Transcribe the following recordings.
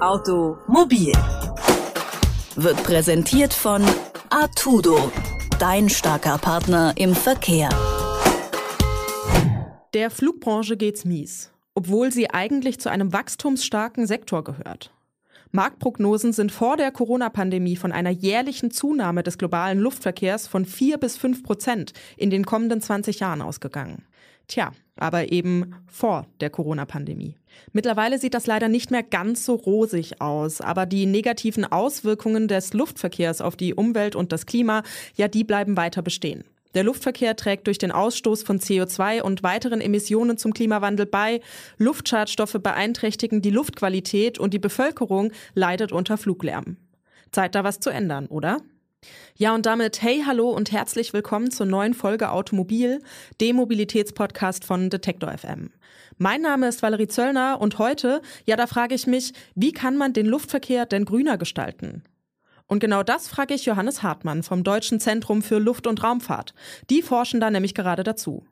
Automobil wird präsentiert von Artudo, dein starker Partner im Verkehr. Der Flugbranche geht's mies, obwohl sie eigentlich zu einem wachstumsstarken Sektor gehört. Marktprognosen sind vor der Corona-Pandemie von einer jährlichen Zunahme des globalen Luftverkehrs von 4 bis 5 Prozent in den kommenden 20 Jahren ausgegangen. Tja, aber eben vor der Corona-Pandemie. Mittlerweile sieht das leider nicht mehr ganz so rosig aus, aber die negativen Auswirkungen des Luftverkehrs auf die Umwelt und das Klima, ja, die bleiben weiter bestehen. Der Luftverkehr trägt durch den Ausstoß von CO2 und weiteren Emissionen zum Klimawandel bei. Luftschadstoffe beeinträchtigen die Luftqualität und die Bevölkerung leidet unter Fluglärm. Zeit da was zu ändern, oder? Ja, und damit hey, hallo und herzlich willkommen zur neuen Folge Automobil, dem Mobilitätspodcast von Detektor FM. Mein Name ist Valerie Zöllner und heute, ja, da frage ich mich, wie kann man den Luftverkehr denn grüner gestalten? Und genau das frage ich Johannes Hartmann vom Deutschen Zentrum für Luft- und Raumfahrt. Die forschen da nämlich gerade dazu.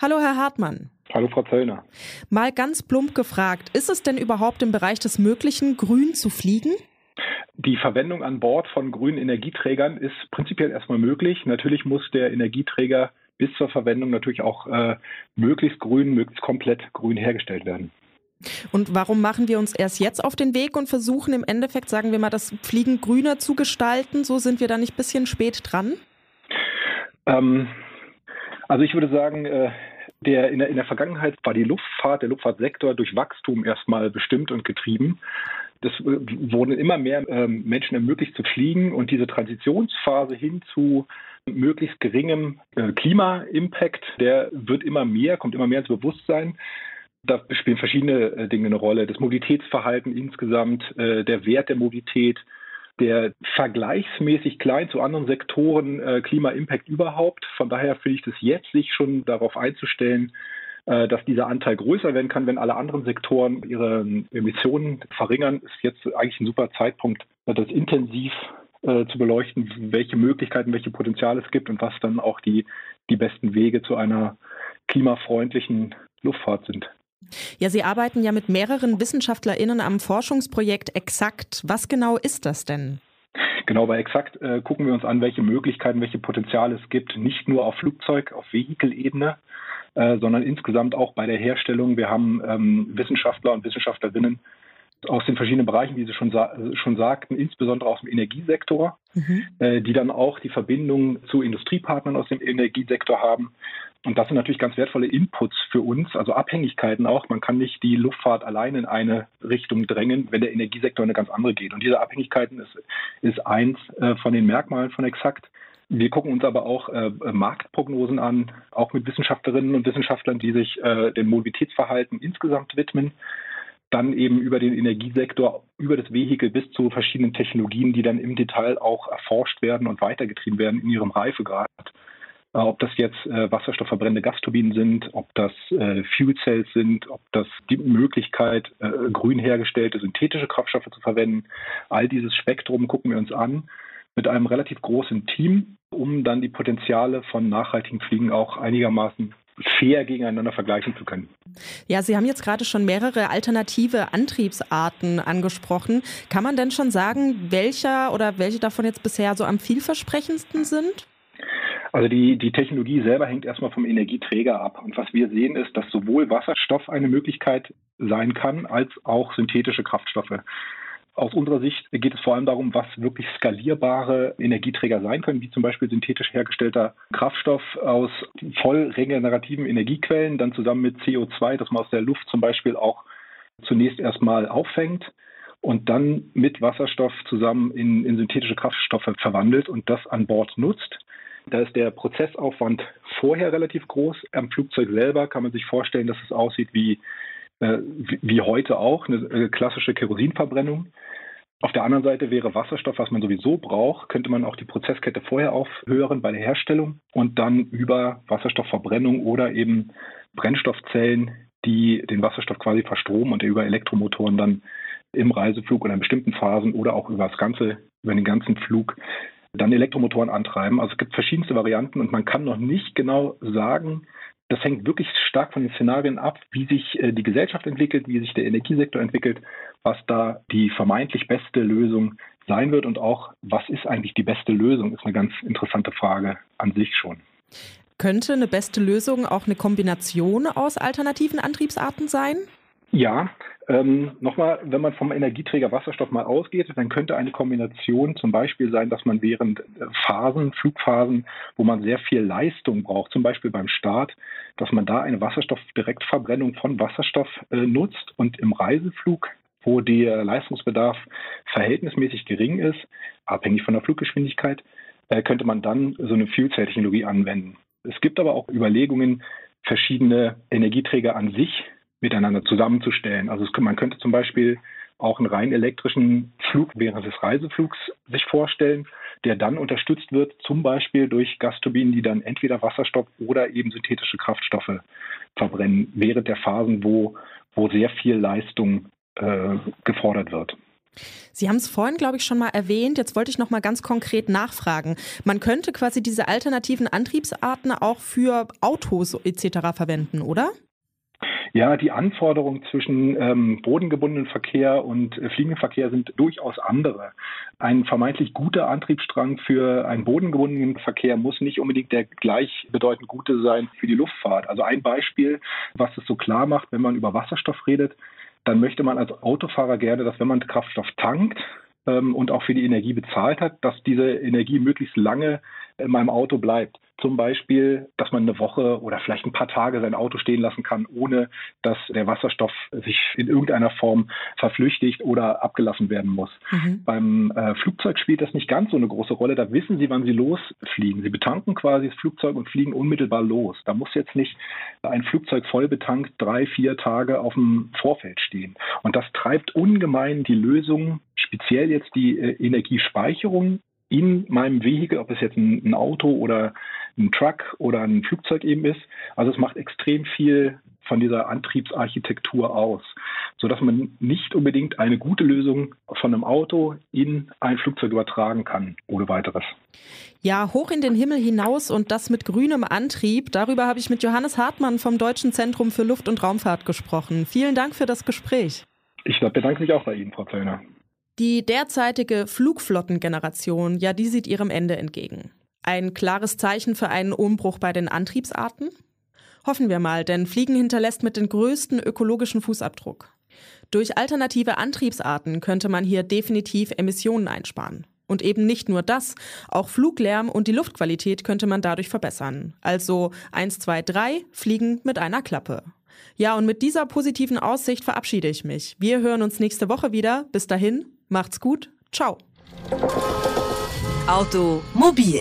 Hallo, Herr Hartmann. Hallo, Frau Zöllner. Mal ganz plump gefragt, ist es denn überhaupt im Bereich des Möglichen, grün zu fliegen? Die Verwendung an Bord von grünen Energieträgern ist prinzipiell erstmal möglich. Natürlich muss der Energieträger bis zur Verwendung natürlich auch äh, möglichst grün, möglichst komplett grün hergestellt werden. Und warum machen wir uns erst jetzt auf den Weg und versuchen im Endeffekt, sagen wir mal, das Fliegen grüner zu gestalten? So sind wir da nicht ein bisschen spät dran? Ähm, also ich würde sagen, äh, der, in, der, in der Vergangenheit war die Luftfahrt, der Luftfahrtsektor durch Wachstum erstmal bestimmt und getrieben. Das äh, wurden immer mehr ähm, Menschen ermöglicht zu fliegen und diese Transitionsphase hin zu möglichst geringem äh, Klima-Impact, der wird immer mehr, kommt immer mehr ins Bewusstsein. Da spielen verschiedene äh, Dinge eine Rolle. Das Mobilitätsverhalten insgesamt, der Wert der Mobilität, der vergleichsmäßig klein zu anderen Sektoren Klima-Impact überhaupt. Von daher finde ich das jetzt, sich schon darauf einzustellen, dass dieser Anteil größer werden kann, wenn alle anderen Sektoren ihre Emissionen verringern, ist jetzt eigentlich ein super Zeitpunkt, das intensiv äh, zu beleuchten, welche Möglichkeiten, welche Potenziale es gibt und was dann auch die, die besten Wege zu einer klimafreundlichen Luftfahrt sind. Ja, Sie arbeiten ja mit mehreren WissenschaftlerInnen am Forschungsprojekt Exakt. Was genau ist das denn? Genau, bei Exakt äh, gucken wir uns an, welche Möglichkeiten, welche Potenziale es gibt, nicht nur auf Flugzeug, auf Vehikelebene, äh, sondern insgesamt auch bei der Herstellung. Wir haben ähm, Wissenschaftler und Wissenschaftlerinnen aus den verschiedenen Bereichen, wie Sie schon, sa schon sagten, insbesondere aus dem Energiesektor, mhm. äh, die dann auch die Verbindung zu Industriepartnern aus dem Energiesektor haben. Und das sind natürlich ganz wertvolle Inputs für uns, also Abhängigkeiten auch. Man kann nicht die Luftfahrt allein in eine Richtung drängen, wenn der Energiesektor in eine ganz andere geht. Und diese Abhängigkeiten ist, ist eins äh, von den Merkmalen von Exakt. Wir gucken uns aber auch äh, Marktprognosen an, auch mit Wissenschaftlerinnen und Wissenschaftlern, die sich äh, dem Mobilitätsverhalten insgesamt widmen dann eben über den Energiesektor, über das Vehikel bis zu verschiedenen Technologien, die dann im Detail auch erforscht werden und weitergetrieben werden in ihrem Reifegrad. Äh, ob das jetzt äh, wasserstoffverbrennende Gasturbinen sind, ob das äh, Fuel Cells sind, ob das die Möglichkeit, äh, grün hergestellte synthetische Kraftstoffe zu verwenden. All dieses Spektrum gucken wir uns an mit einem relativ großen Team, um dann die Potenziale von nachhaltigen Fliegen auch einigermaßen fair gegeneinander vergleichen zu können. Ja, Sie haben jetzt gerade schon mehrere alternative Antriebsarten angesprochen. Kann man denn schon sagen, welcher oder welche davon jetzt bisher so am vielversprechendsten sind? Also die, die Technologie selber hängt erstmal vom Energieträger ab. Und was wir sehen ist, dass sowohl Wasserstoff eine Möglichkeit sein kann, als auch synthetische Kraftstoffe. Aus unserer Sicht geht es vor allem darum, was wirklich skalierbare Energieträger sein können, wie zum Beispiel synthetisch hergestellter Kraftstoff aus voll regenerativen Energiequellen, dann zusammen mit CO2, das man aus der Luft zum Beispiel auch zunächst erstmal auffängt und dann mit Wasserstoff zusammen in, in synthetische Kraftstoffe verwandelt und das an Bord nutzt. Da ist der Prozessaufwand vorher relativ groß. Am Flugzeug selber kann man sich vorstellen, dass es aussieht wie wie heute auch, eine äh, klassische Kerosinverbrennung. Auf der anderen Seite wäre Wasserstoff, was man sowieso braucht, könnte man auch die Prozesskette vorher aufhören bei der Herstellung und dann über Wasserstoffverbrennung oder eben Brennstoffzellen, die den Wasserstoff quasi verstromen und über Elektromotoren dann im Reiseflug oder in bestimmten Phasen oder auch über das ganze, über den ganzen Flug dann Elektromotoren antreiben. Also es gibt verschiedenste Varianten und man kann noch nicht genau sagen, Das hängt wirklich stark von den Szenarien ab, wie sich äh, die Gesellschaft entwickelt, wie sich der Energiesektor entwickelt, was da die vermeintlich beste Lösung sein wird und auch, was ist eigentlich die beste Lösung, ist eine ganz interessante Frage an sich schon. Könnte eine beste Lösung auch eine Kombination aus alternativen Antriebsarten sein? Ja, ähm, nochmal, wenn man vom Energieträger Wasserstoff mal ausgeht, dann könnte eine Kombination zum Beispiel sein, dass man während äh, Phasen, Flugphasen, wo man sehr viel Leistung braucht, zum Beispiel beim Start, dass man da eine Wasserstoffdirektverbrennung von Wasserstoff äh, nutzt und im Reiseflug, wo der Leistungsbedarf verhältnismäßig gering ist, abhängig von der Fluggeschwindigkeit, äh, könnte man dann so eine Fuel-Cell-Technologie anwenden. Es gibt aber auch Überlegungen, verschiedene Energieträger an sich miteinander zusammenzustellen. Also es, man könnte zum Beispiel auch einen rein elektrischen Flug während des Reiseflugs sich vorstellen, der dann unterstützt wird, zum Beispiel durch Gasturbinen, die dann entweder Wasserstoff oder eben synthetische Kraftstoffe verbrennen, während der Phasen, wo, wo sehr viel Leistung äh, gefordert wird. Sie haben es vorhin, glaube ich, schon mal erwähnt. Jetzt wollte ich noch mal ganz konkret nachfragen. Man könnte quasi diese alternativen Antriebsarten auch für Autos etc. verwenden, oder? Ja, die Anforderungen zwischen ähm, bodengebundenen Verkehr und äh, fliegenden Verkehr sind durchaus andere. Ein vermeintlich guter Antriebsstrang für einen bodengebundenen Verkehr muss nicht unbedingt der gleichbedeutend gute sein für die Luftfahrt. Also ein Beispiel, was es so klar macht, wenn man über Wasserstoff redet, dann möchte man als Autofahrer gerne, dass wenn man Kraftstoff tankt, ähm, und auch für die Energie bezahlt hat, dass diese Energie möglichst lange in meinem Auto bleibt. Zum Beispiel, dass man eine Woche oder vielleicht ein paar Tage sein Auto stehen lassen kann, ohne dass der Wasserstoff sich in irgendeiner Form verflüchtigt oder abgelassen werden muss. Mhm. Beim äh, Flugzeug spielt das nicht ganz so eine große Rolle. Da wissen Sie, wann Sie losfliegen. Sie betanken quasi das Flugzeug und fliegen unmittelbar los. Da muss jetzt nicht ein Flugzeug voll betankt drei, vier Tage auf dem Vorfeld stehen. Und das treibt ungemein die Lösung, speziell jetzt die äh, Energiespeicherung in meinem Vehikel, ob es jetzt ein, ein, Auto oder ein Truck oder ein Flugzeug eben ist. Also es macht extrem viel von dieser Antriebsarchitektur aus, sodass man nicht unbedingt eine gute Lösung von einem Auto in ein Flugzeug übertragen kann, ohne weiteres. Ja, hoch in den Himmel hinaus und das mit grünem Antrieb. Darüber habe ich mit Johannes Hartmann vom Deutschen Zentrum für Luft- und Raumfahrt gesprochen. Vielen Dank für das Gespräch. Ich bedanke mich auch bei Ihnen, Frau Zöllner. Die derzeitige Flugflottengeneration, ja, die sieht ihrem Ende entgegen. Ein klares Zeichen für einen Umbruch bei den Antriebsarten? Hoffen wir mal, denn Fliegen hinterlässt mit den größten ökologischen Fußabdruck. Durch alternative Antriebsarten könnte man hier definitiv Emissionen einsparen. Und eben nicht nur das, auch Fluglärm und die Luftqualität könnte man dadurch verbessern. Also 1, 2, 3, Fliegen mit einer Klappe. Ja, und mit dieser positiven Aussicht verabschiede ich mich. Wir hören uns nächste Woche wieder. Bis dahin, Macht's gut. Ciao. Automobil